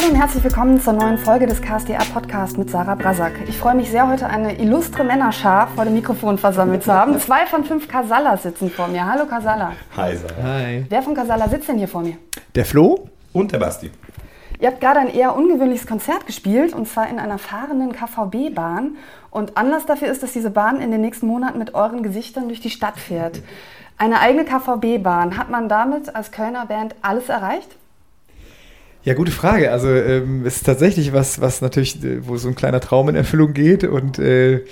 Hallo und herzlich willkommen zur neuen Folge des KSDA Podcast mit Sarah Brasak. Ich freue mich sehr, heute eine illustre Männerschar vor dem Mikrofon versammelt zu haben. Zwei von fünf Kasala sitzen vor mir. Hallo Kasala. Hi Sarah. Hi. Wer von Kasala sitzt denn hier vor mir? Der Flo? Und der Basti. Ihr habt gerade ein eher ungewöhnliches Konzert gespielt und zwar in einer fahrenden KVB-Bahn. Und Anlass dafür ist, dass diese Bahn in den nächsten Monaten mit euren Gesichtern durch die Stadt fährt. Eine eigene KVB-Bahn. Hat man damit als Kölner Band alles erreicht? Ja, gute Frage. Also ähm, es ist tatsächlich was, was natürlich, äh, wo so ein kleiner Traum in Erfüllung geht und äh,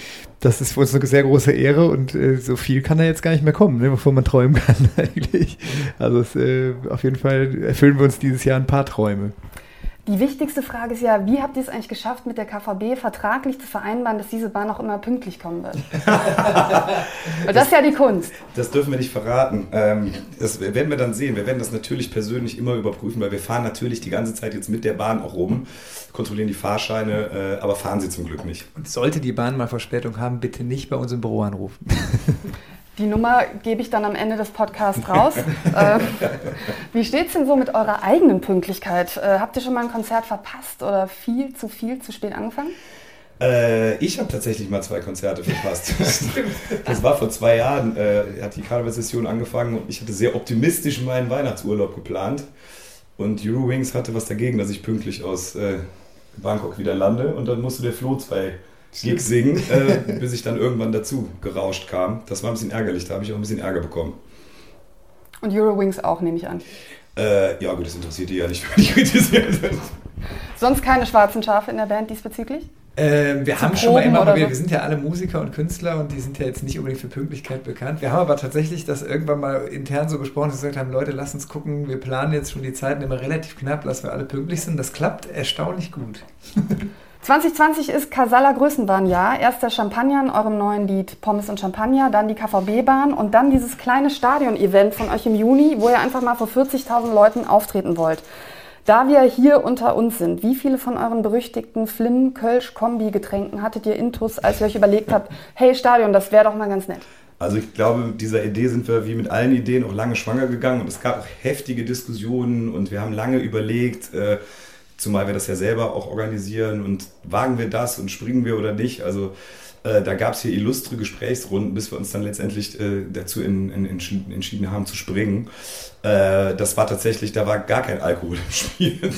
das ist für uns eine sehr große Ehre und äh, so viel kann da jetzt gar nicht mehr kommen, ne, bevor man träumen kann eigentlich. Also es, äh, auf jeden Fall erfüllen wir uns dieses Jahr ein paar Träume. Die wichtigste Frage ist ja, wie habt ihr es eigentlich geschafft, mit der KVB vertraglich zu vereinbaren, dass diese Bahn auch immer pünktlich kommen wird? Weil das ist ja die Kunst. Das dürfen wir nicht verraten. Ähm, das werden wir dann sehen. Wir werden das natürlich persönlich immer überprüfen, weil wir fahren natürlich die ganze Zeit jetzt mit der Bahn auch rum, kontrollieren die Fahrscheine, äh, aber fahren sie zum Glück nicht. Und sollte die Bahn mal Verspätung haben, bitte nicht bei uns im Büro anrufen. Die Nummer gebe ich dann am Ende des Podcasts raus. äh, wie steht es denn so mit eurer eigenen Pünktlichkeit? Äh, habt ihr schon mal ein Konzert verpasst oder viel zu viel zu spät angefangen? Äh, ich habe tatsächlich mal zwei Konzerte verpasst. das war vor zwei Jahren, äh, hat die Karnevalssession angefangen und ich hatte sehr optimistisch meinen Weihnachtsurlaub geplant. Und Eurowings hatte was dagegen, dass ich pünktlich aus äh, Bangkok wieder lande und dann musste der Flo zwei Gigs singen, äh, bis ich dann irgendwann dazu gerauscht kam. Das war ein bisschen ärgerlich, da habe ich auch ein bisschen Ärger bekommen. Und Eurowings auch, nehme ich an. Äh, ja, gut, das interessiert die ja nicht, wenn ich kritisiert Sonst keine schwarzen Schafe in der Band diesbezüglich? Ähm, wir Zu haben schon mal Proben immer, oder wir, so? wir sind ja alle Musiker und Künstler und die sind ja jetzt nicht unbedingt für Pünktlichkeit bekannt. Wir haben aber tatsächlich das irgendwann mal intern so besprochen, dass wir gesagt haben, Leute, lasst uns gucken, wir planen jetzt schon die Zeiten immer relativ knapp, dass wir alle pünktlich sind. Das klappt erstaunlich gut. 2020 ist Casala Größenbahnjahr. Erst der Champagner in eurem neuen Lied Pommes und Champagner, dann die KVB-Bahn und dann dieses kleine Stadion-Event von euch im Juni, wo ihr einfach mal vor 40.000 Leuten auftreten wollt. Da wir hier unter uns sind, wie viele von euren berüchtigten Flim, Kölsch, Kombi-Getränken hattet ihr intus, als ihr euch überlegt habt, hey Stadion, das wäre doch mal ganz nett? Also ich glaube, mit dieser Idee sind wir wie mit allen Ideen auch lange schwanger gegangen und es gab auch heftige Diskussionen und wir haben lange überlegt, äh, zumal wir das ja selber auch organisieren und wagen wir das und springen wir oder nicht. Also äh, da gab es hier illustre Gesprächsrunden, bis wir uns dann letztendlich äh, dazu in, in, entschieden, entschieden haben zu springen. Äh, das war tatsächlich, da war gar kein Alkohol im Spiel.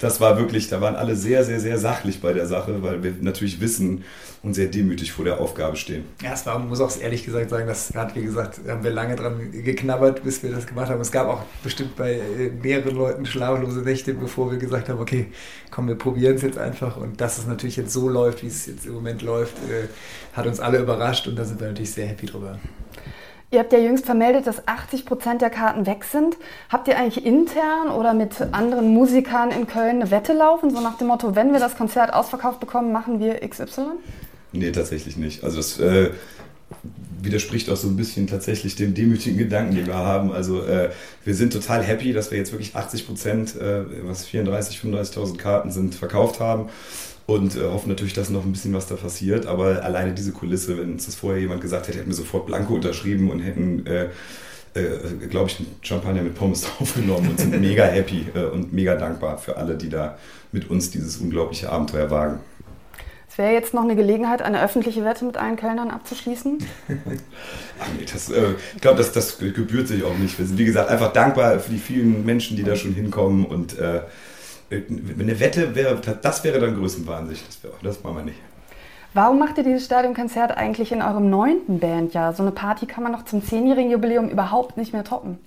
Das war wirklich, da waren alle sehr, sehr, sehr sachlich bei der Sache, weil wir natürlich wissen und sehr demütig vor der Aufgabe stehen. Ja, es war, muss auch ehrlich gesagt sagen, das hat, wie gesagt, haben wir lange dran geknabbert, bis wir das gemacht haben. Es gab auch bestimmt bei äh, mehreren Leuten schlaflose Nächte, bevor wir gesagt haben, okay, komm, wir probieren es jetzt einfach. Und dass es natürlich jetzt so läuft, wie es jetzt im Moment läuft, äh, hat uns alle überrascht und da sind wir natürlich sehr happy drüber. Ihr habt ja jüngst vermeldet, dass 80 Prozent der Karten weg sind. Habt ihr eigentlich intern oder mit anderen Musikern in Köln eine Wette laufen, so nach dem Motto, wenn wir das Konzert ausverkauft bekommen, machen wir XY? Nee, tatsächlich nicht. Also das äh, widerspricht auch so ein bisschen tatsächlich dem demütigen Gedanken, den wir haben. Also äh, wir sind total happy, dass wir jetzt wirklich 80 Prozent, äh, was 34, 35.000 Karten sind, verkauft haben. Und äh, hoffen natürlich, dass noch ein bisschen was da passiert. Aber alleine diese Kulisse, wenn uns das vorher jemand gesagt hätte, hätten wir sofort Blanko unterschrieben und hätten, äh, äh, glaube ich, einen Champagner mit Pommes draufgenommen und sind mega happy äh, und mega dankbar für alle, die da mit uns dieses unglaubliche Abenteuer wagen. Es wäre jetzt noch eine Gelegenheit, eine öffentliche Wette mit allen Kölnern abzuschließen. Ach nee, das, äh, ich glaube, das, das gebührt sich auch nicht. Wir sind, wie gesagt, einfach dankbar für die vielen Menschen, die da schon hinkommen. Und äh, eine Wette wäre, das wäre dann Größenwahnsinn. Das, wäre- das machen wir nicht. Warum macht ihr dieses Stadionkonzert eigentlich in eurem neunten Bandjahr? So eine Party kann man doch zum zehnjährigen Jubiläum überhaupt nicht mehr toppen.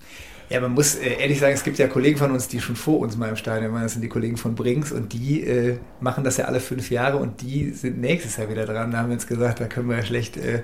Ja, man muss äh, ehrlich sagen, es gibt ja Kollegen von uns, die schon vor uns mal im Stadion waren. Das sind die Kollegen von Brinks und die äh, machen das ja alle fünf Jahre und die sind nächstes Jahr wieder dran. Da haben wir jetzt gesagt, da können wir ja schlecht äh,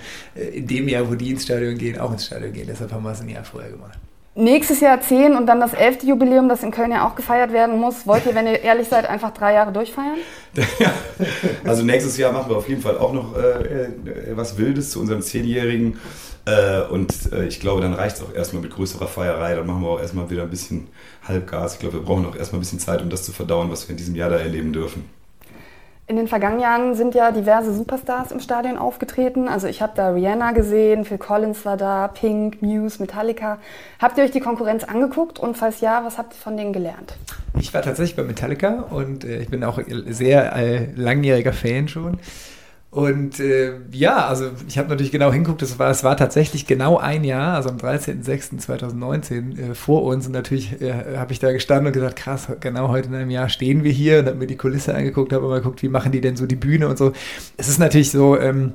in dem Jahr, wo die ins Stadion gehen, auch ins Stadion gehen. Deshalb haben wir es ein Jahr vorher gemacht. Nächstes Jahr zehn und dann das elfte Jubiläum, das in Köln ja auch gefeiert werden muss. Wollt ihr, wenn ihr ehrlich seid, einfach drei Jahre durchfeiern? Also nächstes Jahr machen wir auf jeden Fall auch noch äh, äh, was Wildes zu unserem Zehnjährigen. Äh, und äh, ich glaube, dann reicht es auch erstmal mit größerer Feierei. Dann machen wir auch erstmal wieder ein bisschen Halbgas. Ich glaube, wir brauchen auch erstmal ein bisschen Zeit, um das zu verdauen, was wir in diesem Jahr da erleben dürfen. In den vergangenen Jahren sind ja diverse Superstars im Stadion aufgetreten. Also ich habe da Rihanna gesehen, Phil Collins war da, Pink, Muse, Metallica. Habt ihr euch die Konkurrenz angeguckt und falls ja, was habt ihr von denen gelernt? Ich war tatsächlich bei Metallica und äh, ich bin auch sehr äh, langjähriger Fan schon. Und äh, ja, also ich habe natürlich genau hinguckt, es war, war tatsächlich genau ein Jahr, also am 13.06.2019 äh, vor uns. Und natürlich äh, habe ich da gestanden und gesagt, krass, genau heute in einem Jahr stehen wir hier und habe mir die Kulisse angeguckt, habe mal geguckt, wie machen die denn so die Bühne und so. Es ist natürlich so, ähm,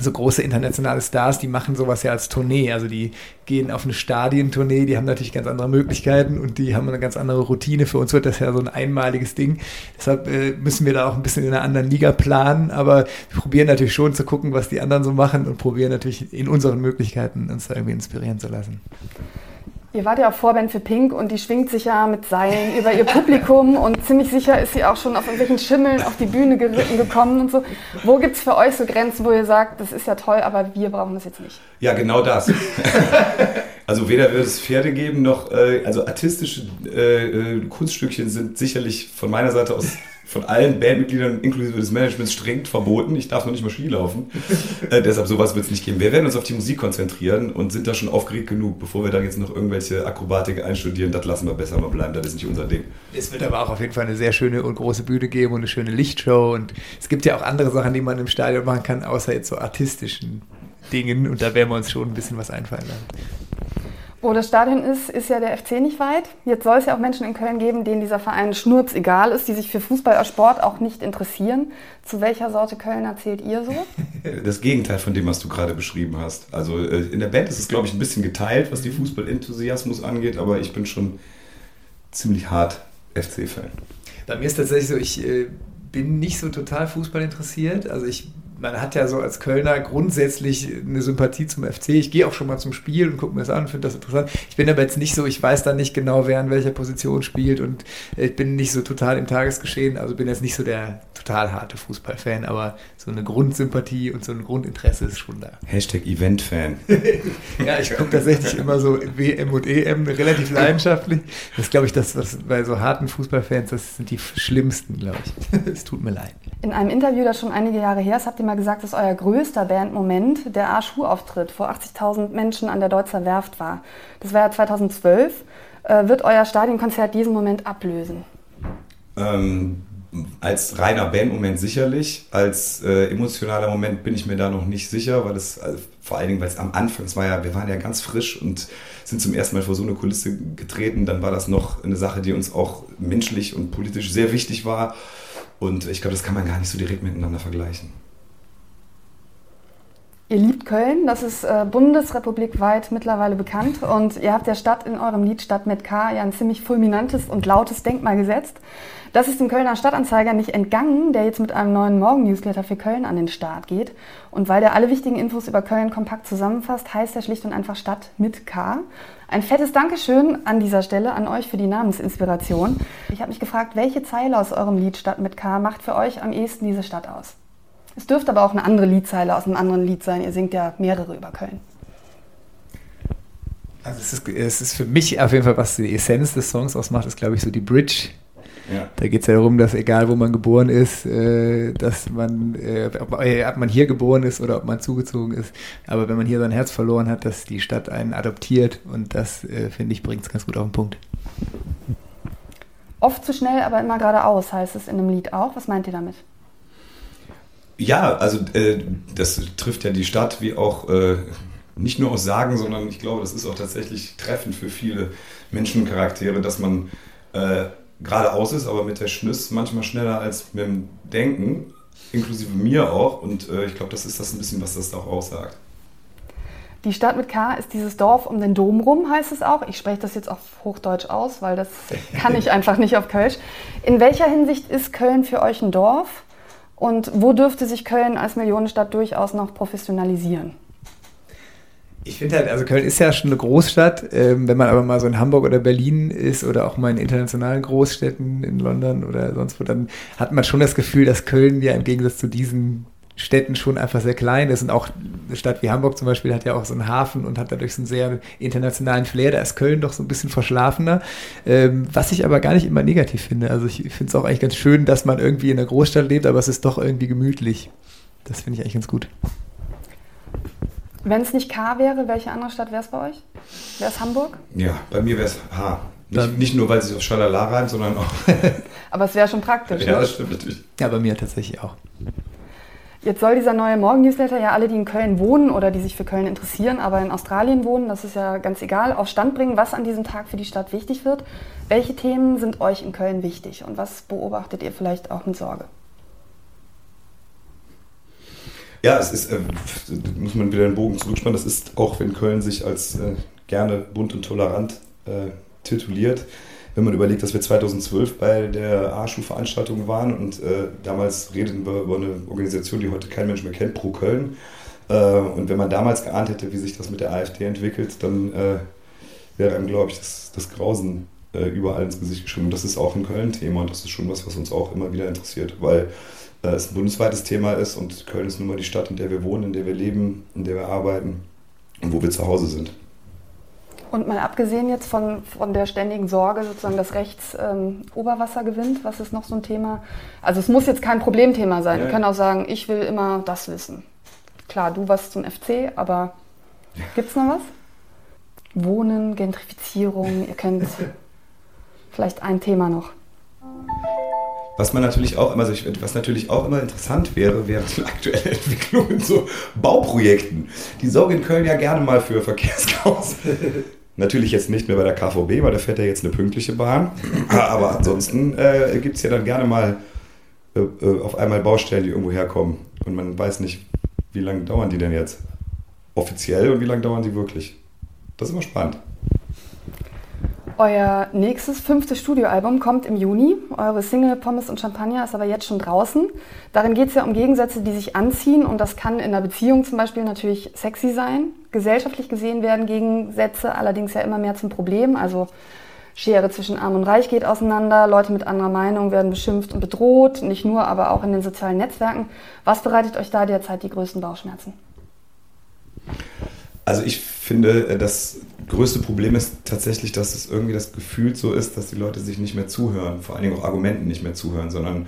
so große internationale Stars, die machen sowas ja als Tournee. Also die gehen auf eine Stadientournee, die haben natürlich ganz andere Möglichkeiten und die haben eine ganz andere Routine. Für uns wird das ja so ein einmaliges Ding. Deshalb äh, müssen wir da auch ein bisschen in einer anderen Liga planen, aber wir probieren natürlich schon zu gucken, was die anderen so machen und probieren natürlich in unseren Möglichkeiten uns da irgendwie inspirieren zu lassen. Ihr wart ja auch Vorband für Pink und die schwingt sich ja mit Seilen über ihr Publikum und ziemlich sicher ist sie auch schon auf irgendwelchen Schimmeln auf die Bühne geritten gekommen und so. Wo gibt es für euch so Grenzen, wo ihr sagt, das ist ja toll, aber wir brauchen das jetzt nicht? Ja, genau das. also weder wird es Pferde geben, noch, äh, also artistische äh, äh Kunststückchen sind sicherlich von meiner Seite aus von allen Bandmitgliedern inklusive des Managements streng verboten. Ich darf noch nicht mal Ski laufen. äh, deshalb sowas wird es nicht geben. Wir werden uns auf die Musik konzentrieren und sind da schon aufgeregt genug, bevor wir da jetzt noch irgendwelche Akrobatik einstudieren. Das lassen wir besser mal bleiben. Das ist nicht unser Ding. Es wird aber auch auf jeden Fall eine sehr schöne und große Bühne geben und eine schöne Lichtshow. Und es gibt ja auch andere Sachen, die man im Stadion machen kann, außer jetzt so artistischen Dingen. Und da werden wir uns schon ein bisschen was einfallen lassen. Wo das Stadion ist, ist ja der FC nicht weit. Jetzt soll es ja auch Menschen in Köln geben, denen dieser Verein schnurz egal ist, die sich für Fußball als Sport auch nicht interessieren. Zu welcher Sorte Kölner zählt ihr so? Das Gegenteil von dem, was du gerade beschrieben hast. Also äh, in der Band ist es, glaube ich, ein bisschen geteilt, was die Fußballenthusiasmus angeht, aber ich bin schon ziemlich hart FC-Fan. Bei mir ist tatsächlich so, ich äh, bin nicht so total Fußball interessiert. Also ich man hat ja so als Kölner grundsätzlich eine Sympathie zum FC. Ich gehe auch schon mal zum Spiel und gucke mir das an und finde das interessant. Ich bin aber jetzt nicht so, ich weiß dann nicht genau, wer in welcher Position spielt und ich bin nicht so total im Tagesgeschehen. Also bin jetzt nicht so der total harte Fußballfan, aber so eine Grundsympathie und so ein Grundinteresse ist schon da. Hashtag Event-Fan. ja, ich gucke tatsächlich immer so WM und EM relativ leidenschaftlich. Das ist, glaube ich, das, was bei so harten Fußballfans, das sind die schlimmsten, glaube ich. Es tut mir leid. In einem Interview, das schon einige Jahre her ist, habt ihr mal gesagt, dass euer größter Bandmoment der A-Schuh-Auftritt vor 80.000 Menschen an der Deutzer Werft war. Das war ja 2012. Äh, wird euer Stadionkonzert diesen Moment ablösen? Ähm, als reiner Bandmoment sicherlich. Als äh, emotionaler Moment bin ich mir da noch nicht sicher, weil es also vor allen Dingen, weil es am Anfang, war ja, wir waren ja ganz frisch und sind zum ersten Mal vor so eine Kulisse getreten. Dann war das noch eine Sache, die uns auch menschlich und politisch sehr wichtig war. Und ich glaube, das kann man gar nicht so direkt miteinander vergleichen. Ihr liebt Köln, das ist äh, bundesrepublikweit mittlerweile bekannt und ihr habt der Stadt in eurem Lied Stadt mit K ja ein ziemlich fulminantes und lautes Denkmal gesetzt. Das ist dem Kölner Stadtanzeiger nicht entgangen, der jetzt mit einem neuen Morgen-Newsletter für Köln an den Start geht. Und weil der alle wichtigen Infos über Köln kompakt zusammenfasst, heißt er schlicht und einfach Stadt mit K. Ein fettes Dankeschön an dieser Stelle an euch für die Namensinspiration. Ich habe mich gefragt, welche Zeile aus eurem Lied Stadt mit K macht für euch am ehesten diese Stadt aus? Es dürfte aber auch eine andere Liedzeile aus einem anderen Lied sein. Ihr singt ja mehrere über Köln. Also es ist, es ist für mich auf jeden Fall, was die Essenz des Songs ausmacht, ist, glaube ich, so die Bridge. Ja. Da geht es ja darum, dass egal wo man geboren ist, äh, dass man, äh, ob, äh, ob, man hier geboren ist oder ob man zugezogen ist, aber wenn man hier sein Herz verloren hat, dass die Stadt einen adoptiert und das, finde ich, bringt es ganz gut auf den Punkt. Oft zu schnell, aber immer geradeaus heißt es in einem Lied auch. Was meint ihr damit? Ja, also äh, das trifft ja die Stadt wie auch äh, nicht nur aus Sagen, sondern ich glaube, das ist auch tatsächlich treffend für viele Menschencharaktere, dass man äh, geradeaus ist, aber mit der Schnüss manchmal schneller als mit dem Denken, inklusive mir auch. Und äh, ich glaube, das ist das ein bisschen, was das auch aussagt. Die Stadt mit K ist dieses Dorf um den Dom rum, heißt es auch. Ich spreche das jetzt auf Hochdeutsch aus, weil das kann ich einfach nicht auf Kölsch. In welcher Hinsicht ist Köln für euch ein Dorf? Und wo dürfte sich Köln als Millionenstadt durchaus noch professionalisieren? Ich finde halt, also Köln ist ja schon eine Großstadt. Ähm, wenn man aber mal so in Hamburg oder Berlin ist oder auch mal in internationalen Großstädten in London oder sonst wo, dann hat man schon das Gefühl, dass Köln ja im Gegensatz zu diesen Städten schon einfach sehr klein ist. Und auch eine Stadt wie Hamburg zum Beispiel hat ja auch so einen Hafen und hat dadurch so einen sehr internationalen Flair. Da ist Köln doch so ein bisschen verschlafener. Ähm, was ich aber gar nicht immer negativ finde. Also ich finde es auch eigentlich ganz schön, dass man irgendwie in einer Großstadt lebt, aber es ist doch irgendwie gemütlich. Das finde ich eigentlich ganz gut. Wenn es nicht K wäre, welche andere Stadt wäre es bei euch? Wäre es Hamburg? Ja, bei mir wäre es H. Nicht, nicht, nur, weil es sich auf Schalala reimt, sondern auch. Aber es wäre schon praktisch. ja, ne? das stimmt natürlich. Ja, bei mir tatsächlich auch. Jetzt soll dieser neue Morgen-Newsletter ja alle, die in Köln wohnen oder die sich für Köln interessieren, aber in Australien wohnen, das ist ja ganz egal, auf Stand bringen, was an diesem Tag für die Stadt wichtig wird. Welche Themen sind euch in Köln wichtig und was beobachtet ihr vielleicht auch mit Sorge? Ja, es ist, äh, muss man wieder den Bogen zurückspannen, das ist auch, wenn Köln sich als äh, gerne bunt und tolerant äh, tituliert, wenn man überlegt, dass wir 2012 bei der ASCHU-Veranstaltung waren und äh, damals redeten wir über eine Organisation, die heute kein Mensch mehr kennt, Pro Köln. Äh, und wenn man damals geahnt hätte, wie sich das mit der AfD entwickelt, dann äh, wäre einem, glaube ich, das, das Grausen äh, überall ins Gesicht geschrieben. Das ist auch ein Köln-Thema und das ist schon was, was uns auch immer wieder interessiert, weil äh, es ein bundesweites Thema ist und Köln ist nun mal die Stadt, in der wir wohnen, in der wir leben, in der wir arbeiten und wo wir zu Hause sind. Und mal abgesehen jetzt von, von der ständigen Sorge, sozusagen, dass rechts ähm, Oberwasser gewinnt, was ist noch so ein Thema? Also es muss jetzt kein Problemthema sein. Ja. Wir können auch sagen, ich will immer das wissen. Klar, du was zum FC, aber gibt es noch was? Wohnen, Gentrifizierung, ihr könnt vielleicht ein Thema noch. Was man natürlich auch immer, also was natürlich auch immer interessant wäre, wäre die aktuelle Entwicklung in so Bauprojekten. Die sorgen in Köln ja gerne mal für Verkehrschaos. Natürlich jetzt nicht mehr bei der KVB, weil da fährt ja jetzt eine pünktliche Bahn. Aber ansonsten äh, gibt es ja dann gerne mal äh, äh, auf einmal Baustellen, die irgendwo herkommen. Und man weiß nicht, wie lange dauern die denn jetzt? Offiziell und wie lange dauern die wirklich? Das ist immer spannend. Euer nächstes fünftes Studioalbum kommt im Juni. Eure Single Pommes und Champagner ist aber jetzt schon draußen. Darin geht es ja um Gegensätze, die sich anziehen und das kann in einer Beziehung zum Beispiel natürlich sexy sein. Gesellschaftlich gesehen werden Gegensätze allerdings ja immer mehr zum Problem. Also Schere zwischen Arm und Reich geht auseinander, Leute mit anderer Meinung werden beschimpft und bedroht, nicht nur, aber auch in den sozialen Netzwerken. Was bereitet euch da derzeit die größten Bauchschmerzen? Also ich finde, äh, das größte Problem ist tatsächlich, dass es irgendwie das Gefühl so ist, dass die Leute sich nicht mehr zuhören, vor allen Dingen auch Argumenten nicht mehr zuhören, sondern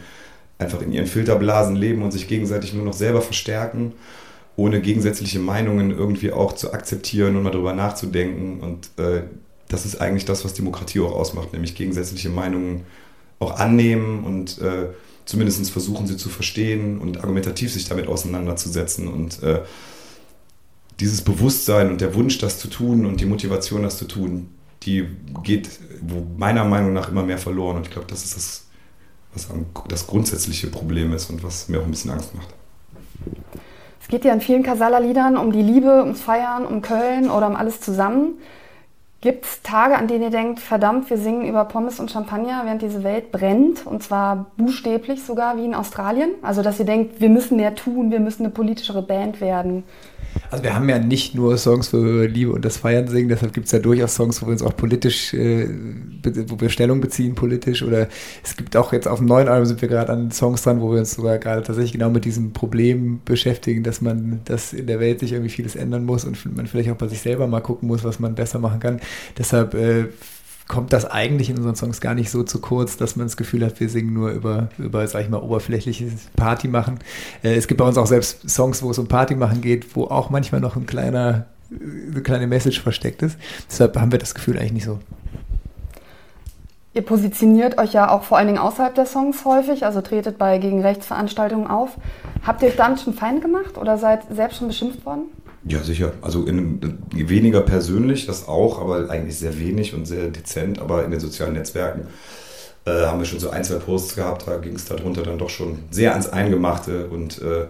einfach in ihren Filterblasen leben und sich gegenseitig nur noch selber verstärken, ohne gegensätzliche Meinungen irgendwie auch zu akzeptieren und mal darüber nachzudenken. Und äh, das ist eigentlich das, was Demokratie auch ausmacht, nämlich gegensätzliche Meinungen auch annehmen und äh, zumindest versuchen, sie zu verstehen und argumentativ sich damit auseinanderzusetzen und äh, dieses Bewusstsein und der Wunsch, das zu tun und die Motivation, das zu tun, die geht meiner Meinung nach immer mehr verloren. Und ich glaube, das ist das, was das grundsätzliche Problem ist und was mir auch ein bisschen Angst macht. Es geht ja in vielen Kasala-Liedern um die Liebe, ums Feiern, um Köln oder um alles zusammen. Gibt es Tage, an denen ihr denkt, verdammt, wir singen über Pommes und Champagner, während diese Welt brennt? Und zwar buchstäblich sogar wie in Australien? Also, dass ihr denkt, wir müssen mehr tun, wir müssen eine politischere Band werden. Also wir haben ja nicht nur Songs, wo wir Liebe und das Feiern singen, deshalb gibt es ja durchaus Songs, wo wir uns auch politisch, äh, wo wir Stellung beziehen politisch oder es gibt auch jetzt auf dem neuen Album sind wir gerade an Songs dran, wo wir uns sogar gerade tatsächlich genau mit diesem Problem beschäftigen, dass man, dass in der Welt sich irgendwie vieles ändern muss und man vielleicht auch bei sich selber mal gucken muss, was man besser machen kann. Deshalb äh, kommt das eigentlich in unseren Songs gar nicht so zu kurz, dass man das Gefühl hat, wir singen nur über, über sag ich mal, oberflächliches Party machen. Äh, es gibt bei uns auch selbst Songs, wo es um Party machen geht, wo auch manchmal noch ein kleiner, eine kleine Message versteckt ist. Deshalb haben wir das Gefühl eigentlich nicht so. Ihr positioniert euch ja auch vor allen Dingen außerhalb der Songs häufig, also tretet bei gegen Rechtsveranstaltungen auf. Habt ihr euch damit schon fein gemacht oder seid selbst schon beschimpft worden? Ja, sicher. Also in, weniger persönlich, das auch, aber eigentlich sehr wenig und sehr dezent. Aber in den sozialen Netzwerken äh, haben wir schon so ein, zwei Posts gehabt, da ging es darunter dann doch schon sehr ans Eingemachte. Und äh,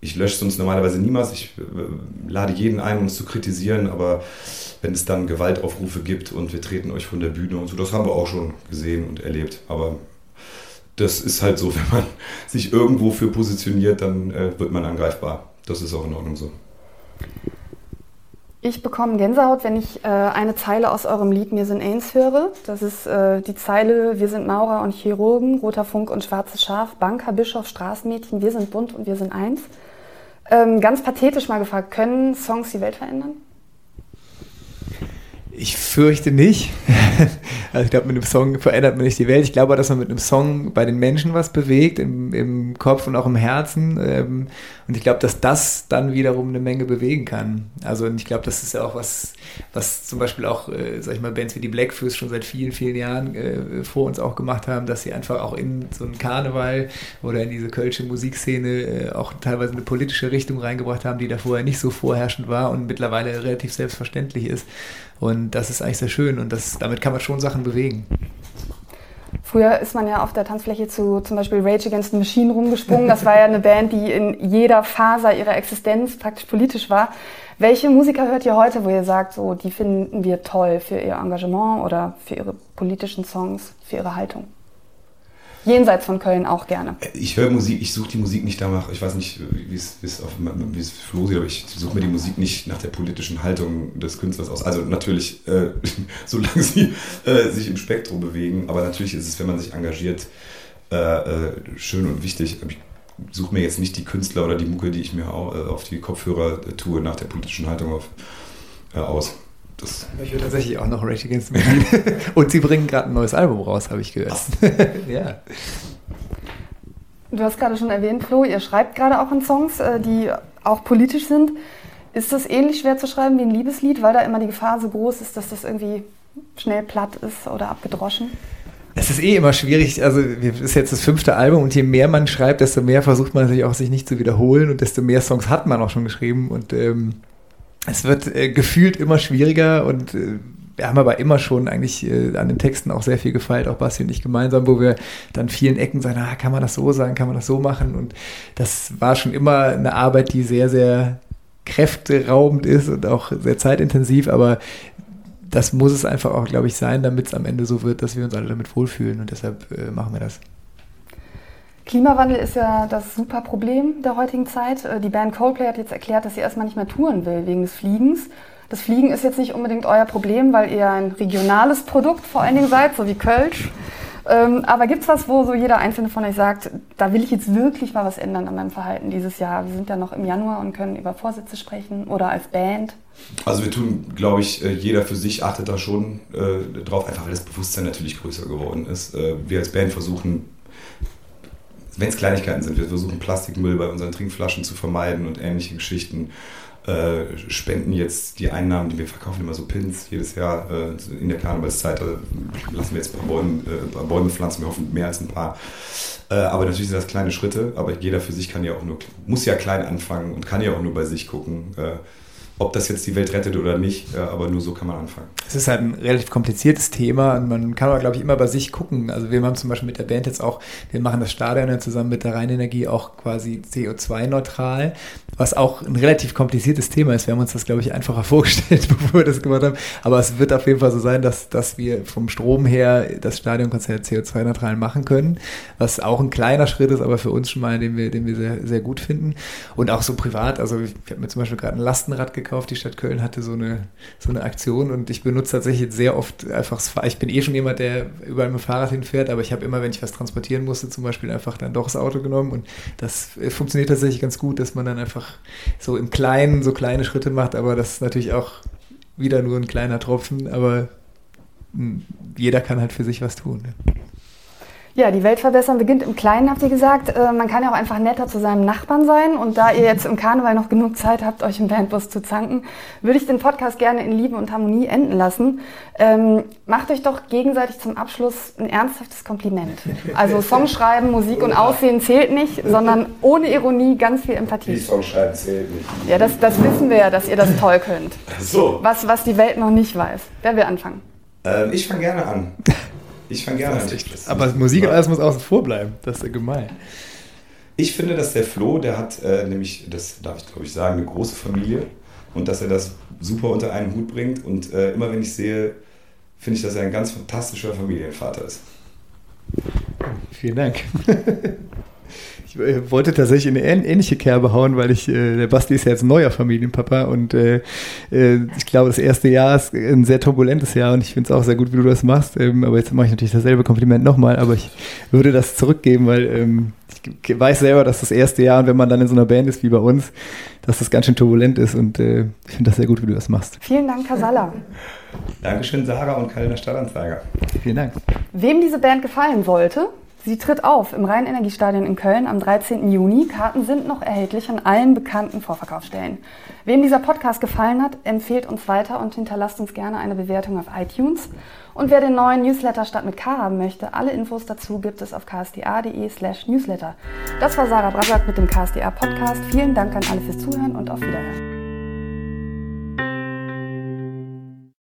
ich lösche sonst normalerweise niemals. Ich äh, lade jeden ein, uns zu kritisieren, aber wenn es dann Gewaltaufrufe gibt und wir treten euch von der Bühne und so, das haben wir auch schon gesehen und erlebt. Aber das ist halt so, wenn man sich irgendwo für positioniert, dann äh, wird man angreifbar. Das ist auch in Ordnung so. Ich bekomme Gänsehaut, wenn ich äh, eine Zeile aus eurem Lied Mir sind Eins höre. Das ist äh, die Zeile Wir sind Maurer und Chirurgen, roter Funk und schwarzes Schaf, Banker, Bischof, Straßenmädchen, wir sind bunt und wir sind eins. Ähm, ganz pathetisch mal gefragt, können Songs die Welt verändern? Ich fürchte nicht. also ich glaube, mit einem Song verändert man nicht die Welt. Ich glaube, dass man mit einem Song bei den Menschen was bewegt, im, im Kopf und auch im Herzen. Ähm, und ich glaube, dass das dann wiederum eine Menge bewegen kann. Also und ich glaube, das ist ja auch was, was zum Beispiel auch, äh, sag ich mal, Bands wie die Blackfoot schon seit vielen, vielen Jahren äh, vor uns auch gemacht haben, dass sie einfach auch in so einen Karneval oder in diese kölsche Musikszene äh, auch teilweise eine politische Richtung reingebracht haben, die da vorher nicht so vorherrschend war und mittlerweile relativ selbstverständlich ist. Und das ist eigentlich sehr schön und das, damit kann man schon Sachen bewegen. Früher ist man ja auf der Tanzfläche zu zum Beispiel Rage Against the Machine rumgesprungen. Das war ja eine Band, die in jeder Faser ihrer Existenz praktisch politisch war. Welche Musiker hört ihr heute, wo ihr sagt, so, die finden wir toll für ihr Engagement oder für ihre politischen Songs, für ihre Haltung? Jenseits von Köln auch gerne. Ich höre Musik, ich suche die Musik nicht danach, ich weiß nicht, wie es, auf, wie es Flo sieht, aber ich suche mir die Musik nicht nach der politischen Haltung des Künstlers aus. Also natürlich, äh, solange sie äh, sich im Spektrum bewegen, aber natürlich ist es, wenn man sich engagiert, äh, äh schön und wichtig. Ich suche mir jetzt nicht die Künstler oder die Mucke, die ich mir äh, auf die Kopfhörer äh, tue, nach der politischen Haltung auf, aus. Das ich höre tatsächlich auch noch Rage Against the Machine. Und sie bringen gerade ein neues Album raus, habe ich gehört. ja. Du hast gerade schon erwähnt, Flo, ihr schreibt gerade auch in Songs, äh, die auch politisch sind. Ist das ähnlich schwer zu schreiben wie ein Liebeslied, weil da immer die Gefahr so groß ist, dass das irgendwie schnell platt ist oder abgedroschen? Es ist eh immer schwierig, also es ist jetzt das fünfte Album und je mehr man schreibt, desto mehr versucht man natürlich auch sich nicht zu wiederholen und desto mehr Songs hat man auch schon geschrieben und ähm, es wird äh, gefühlt immer schwieriger und äh, wir haben aber immer schon eigentlich äh, an den Texten auch sehr viel gefeilt, auch Basti und ich gemeinsam, wo wir dann vielen Ecken sagen, ah, kann man das so sagen, kann man das so machen und das war schon immer eine Arbeit, die sehr, sehr kräfteraubend ist und auch sehr zeitintensiv, aber das muss es einfach auch, glaube ich, sein, damit es am Ende so wird, dass wir uns alle damit wohlfühlen und deshalb äh, machen wir das. Klimawandel ist ja das super Problem der heutigen Zeit. Äh, die Band Coldplay hat jetzt erklärt, dass sie erstmal nicht mehr touren will wegen des Fliegens. Das Fliegen ist jetzt nicht unbedingt euer Problem, weil ihr ein regionales Produkt vor allen Dingen seid, so wie Kölsch. Ähm, aber gibt es was, wo so jeder einzelne von euch sagt, da will ich jetzt wirklich mal was ändern an meinem Verhalten dieses Jahr? Wir sind ja noch im Januar und können über Vorsätze sprechen oder als Band. Also wir tun, glaube ich, äh, jeder für sich achtet da schon äh, drauf, einfach weil das Bewusstsein natürlich größer geworden ist. Äh, wir als Band versuchen wenn es Kleinigkeiten sind, wir versuchen Plastikmüll bei unseren Trinkflaschen zu vermeiden und ähnliche Geschichten. Äh, spenden jetzt die Einnahmen, die wir verkaufen, immer so Pins jedes Jahr äh, in der Karnevalszeit. Äh, lassen wir jetzt bei Bäumen, äh, Bäume pflanzen, wir hoffen mehr als ein paar. Äh, aber natürlich sind das kleine Schritte, aber jeder für sich kann ja auch nur, muss ja klein anfangen und kann ja auch nur bei sich gucken äh, ob das jetzt die Welt rettet oder nicht, aber nur so kann man anfangen. Es ist halt ein relativ kompliziertes Thema und man kann aber, glaube ich, immer bei sich gucken. Also wir haben zum Beispiel mit der Band jetzt auch, wir machen das Stadion ja zusammen mit der Rheinenergie auch quasi CO2-neutral, was auch ein relativ kompliziertes Thema ist. Wir haben uns das, glaube ich, einfacher vorgestellt, bevor wir das gemacht haben. Aber es wird auf jeden Fall so sein, dass, dass wir vom Strom her das Stadionkonzert CO2-neutral machen können, was auch ein kleiner Schritt ist, aber für uns schon mal, den wir, den wir sehr, sehr gut finden. Und auch so privat, also ich habe mir zum Beispiel gerade ein Lastenrad gekauft, gekauft. Die Stadt Köln hatte so eine, so eine Aktion und ich benutze tatsächlich sehr oft einfach das Fahrrad. Ich bin eh schon jemand, der überall mit dem Fahrrad hinfährt, aber ich habe immer, wenn ich was transportieren musste, zum Beispiel einfach dann doch das Auto genommen und das äh, funktioniert tatsächlich ganz gut, dass man dann einfach so im Kleinen so kleine Schritte macht, aber das ist natürlich auch wieder nur ein kleiner Tropfen, aber hm, jeder kann halt für sich was tun. Ne? Ja, die Welt verbessern beginnt im Kleinen, habt ihr gesagt. Äh, man kann ja auch einfach netter zu seinem Nachbarn sein. Und da ihr jetzt im Karneval noch genug Zeit habt, euch im Bandbus zu zanken, würde ich den Podcast gerne in Liebe und Harmonie enden lassen. Ähm, macht euch doch gegenseitig zum Abschluss ein ernsthaftes Kompliment. Also Songschreiben, Musik und Aussehen zählt nicht, sondern ohne Ironie ganz viel Empathie. Die Songschreiben zählt nicht. Ja, das, das wissen wir ja, dass ihr das toll könnt. So. Was, was die Welt noch nicht weiß. Wer will anfangen? Ähm, ich fange gerne an. Ich fange gerne an. Aber Musik und alles muss außen vor bleiben. Das ist ja gemein. Ich finde, dass der Flo, der hat äh, nämlich, das darf ich glaube ich sagen, eine große Familie und dass er das super unter einen Hut bringt. Und äh, immer wenn ich sehe, finde ich, dass er ein ganz fantastischer Familienvater ist. Vielen Dank. Ich äh, wollte tatsächlich in eine ähnliche Kerbe hauen, weil ich, äh, der Basti ist ja jetzt ein neuer Familienpapa und äh, ich glaube, das erste Jahr ist ein sehr turbulentes Jahr und ich finde es auch sehr gut, wie du das machst. Ähm, aber jetzt mache ich natürlich dasselbe Kompliment nochmal, aber ich würde das zurückgeben, weil ähm, ich weiß selber, dass das erste Jahr und wenn man dann in so einer Band ist wie bei uns, dass das ganz schön turbulent ist und äh, ich finde das sehr gut, wie du das machst. Vielen Dank, Casalla. Dankeschön, Sarah und Kölner Stadtanzeiger. Vielen Dank. Wem diese Band gefallen sollte, Sie tritt auf im Rhein-Energiestadion in Köln am 13. Juni. Karten sind noch erhältlich an allen bekannten Vorverkaufsstellen. Wem dieser Podcast gefallen hat, empfehlt uns weiter und hinterlasst uns gerne eine Bewertung auf iTunes. Und wer den neuen Newsletter Stadt mit K haben möchte, alle Infos dazu gibt es auf ksda.de slash newsletter. Das war Sarah Brasak mit dem KSDA Podcast. Vielen Dank an alle fürs Zuhören und auf Wiederhören.